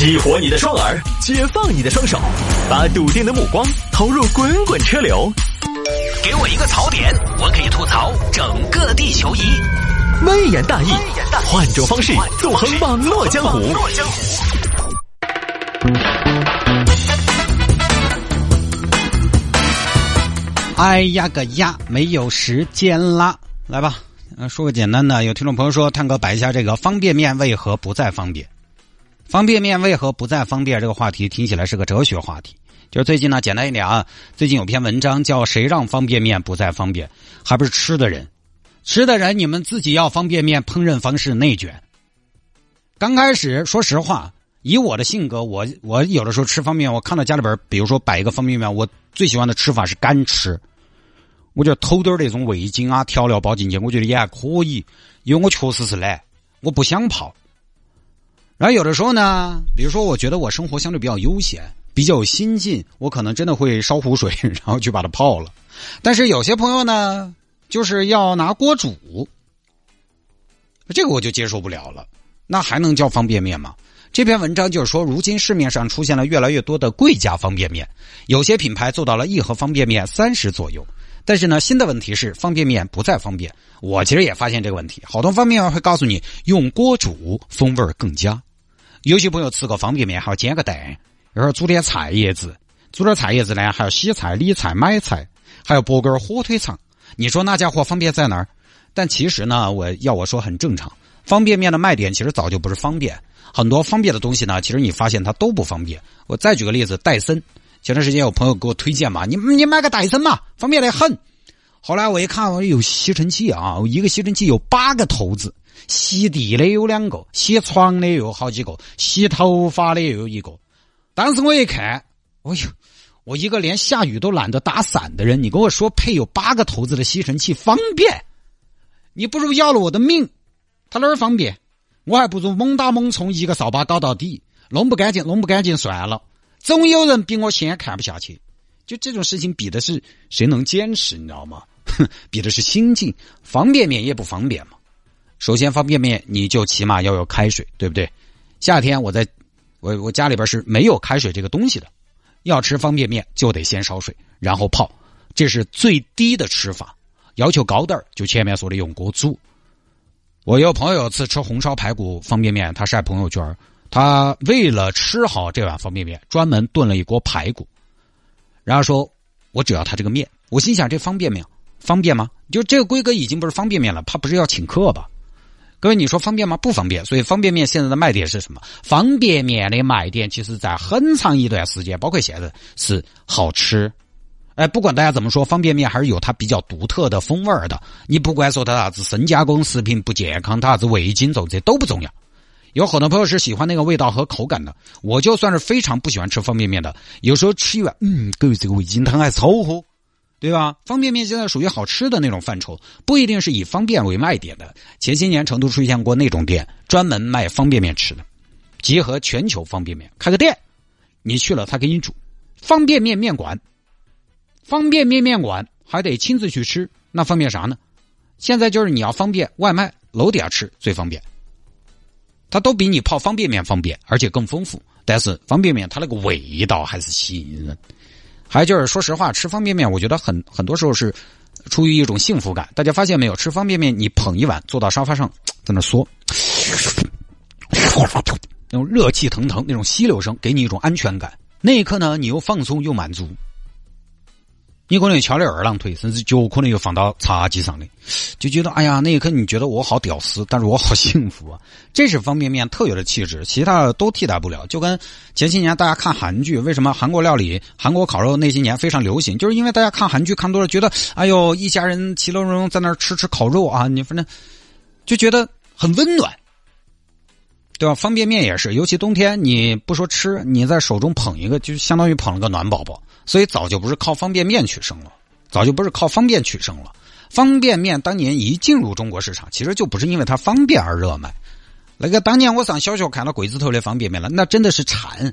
激活你的双耳，解放你的双手，把笃定的目光投入滚滚车流。给我一个槽点，我可以吐槽整个地球仪。微言大义，换种方式纵横网络江湖。哎呀个呀，没有时间啦！来吧，嗯，说个简单的。有听众朋友说，探哥摆一下这个方便面为何不再方便？方便面为何不再方便？这个话题听起来是个哲学话题。就是最近呢，简单一点啊，最近有篇文章叫《谁让方便面不再方便》，还不是吃的人，吃的人你们自己要方便面烹饪方式内卷。刚开始说实话，以我的性格，我我有的时候吃方便面，我看到家里边，比如说摆一个方便面，我最喜欢的吃法是干吃。我就偷点那种味精啊、调料包进去，我觉得也还可以，因为我确实是懒，我不想泡。然后有的时候呢，比如说我觉得我生活相对比较悠闲、比较有心境，我可能真的会烧壶水，然后去把它泡了。但是有些朋友呢，就是要拿锅煮，这个我就接受不了了。那还能叫方便面吗？这篇文章就是说，如今市面上出现了越来越多的贵价方便面，有些品牌做到了一盒方便面三十左右。但是呢，新的问题是方便面不再方便。我其实也发现这个问题，好多方便面会告诉你用锅煮风味更佳。有些朋友吃个方便面还要煎个蛋，然后煮点菜叶子，煮点菜叶子呢还要洗菜、理菜、买菜，还要剥根火腿肠。你说那家伙方便在哪儿？但其实呢，我要我说很正常。方便面的卖点其实早就不是方便，很多方便的东西呢，其实你发现它都不方便。我再举个例子，戴森。前段时间有朋友给我推荐嘛，你你买个戴森嘛，方便得很。后来我一看，我有吸尘器啊，一个吸尘器有八个头子，吸地的有两个，吸床的有好几个，吸头发的又有一个。当时我一看，哎呦，我一个连下雨都懒得打伞的人，你跟我说配有八个头子的吸尘器方便，你不如要了我的命。他哪儿方便？我还不如猛打猛冲，一个扫把搞到底，弄不干净，弄不干净算了。总有人比我先看不下去，就这种事情比的是谁能坚持，你知道吗？比的是心境。方便面也不方便嘛。首先，方便面你就起码要有开水，对不对？夏天我在我我家里边是没有开水这个东西的，要吃方便面就得先烧水，然后泡，这是最低的吃法。要求高点儿，就前面说的用锅煮。我有朋友有次吃红烧排骨方便面，他晒朋友圈。他为了吃好这碗方便面，专门炖了一锅排骨，然后说：“我只要他这个面。”我心想：这方便面方便吗？就这个规格已经不是方便面了，怕不是要请客吧？各位，你说方便吗？不方便。所以方便面现在的卖点是什么？方便面的卖点，其实在很长一段时间，包括现在是好吃。哎，不管大家怎么说，方便面还是有它比较独特的风味儿的。你不管说它啥子深加工食品不健康，它啥子味精重，这都不重要。有很多朋友是喜欢那个味道和口感的，我就算是非常不喜欢吃方便面的，有时候吃一碗，嗯，各位这个味精汤还凑合，对吧？方便面现在属于好吃的那种范畴，不一定是以方便为卖点的。前些年成都出现过那种店，专门卖方便面吃的，结合全球方便面开个店，你去了他给你煮方便面面馆，方便面面馆还得亲自去吃，那方便啥呢？现在就是你要方便外卖，楼底下吃最方便。它都比你泡方便面方便，而且更丰富。但是方便面它那个味道还是吸引人。还就是，说实话，吃方便面，我觉得很很多时候是出于一种幸福感。大家发现没有？吃方便面，你捧一碗，坐到沙发上，在那嗦，那种热气腾腾，那种吸溜声，给你一种安全感。那一刻呢，你又放松又满足。你可能翘了二郎腿，甚至脚可能又放到茶几上的，就觉得哎呀，那一刻你觉得我好屌丝，但是我好幸福啊！这是方便面特有的气质，其他的都替代不了。就跟前些年大家看韩剧，为什么韩国料理、韩国烤肉那些年非常流行，就是因为大家看韩剧看多了，觉得哎呦，一家人其乐融融在那儿吃吃烤肉啊，你反正就觉得很温暖，对吧？方便面也是，尤其冬天，你不说吃，你在手中捧一个，就相当于捧了个暖宝宝。所以早就不是靠方便面取胜了，早就不是靠方便取胜了。方便面当年一进入中国市场，其实就不是因为它方便而热卖。那个当年我上小学看到柜子头的方便面了，那真的是馋。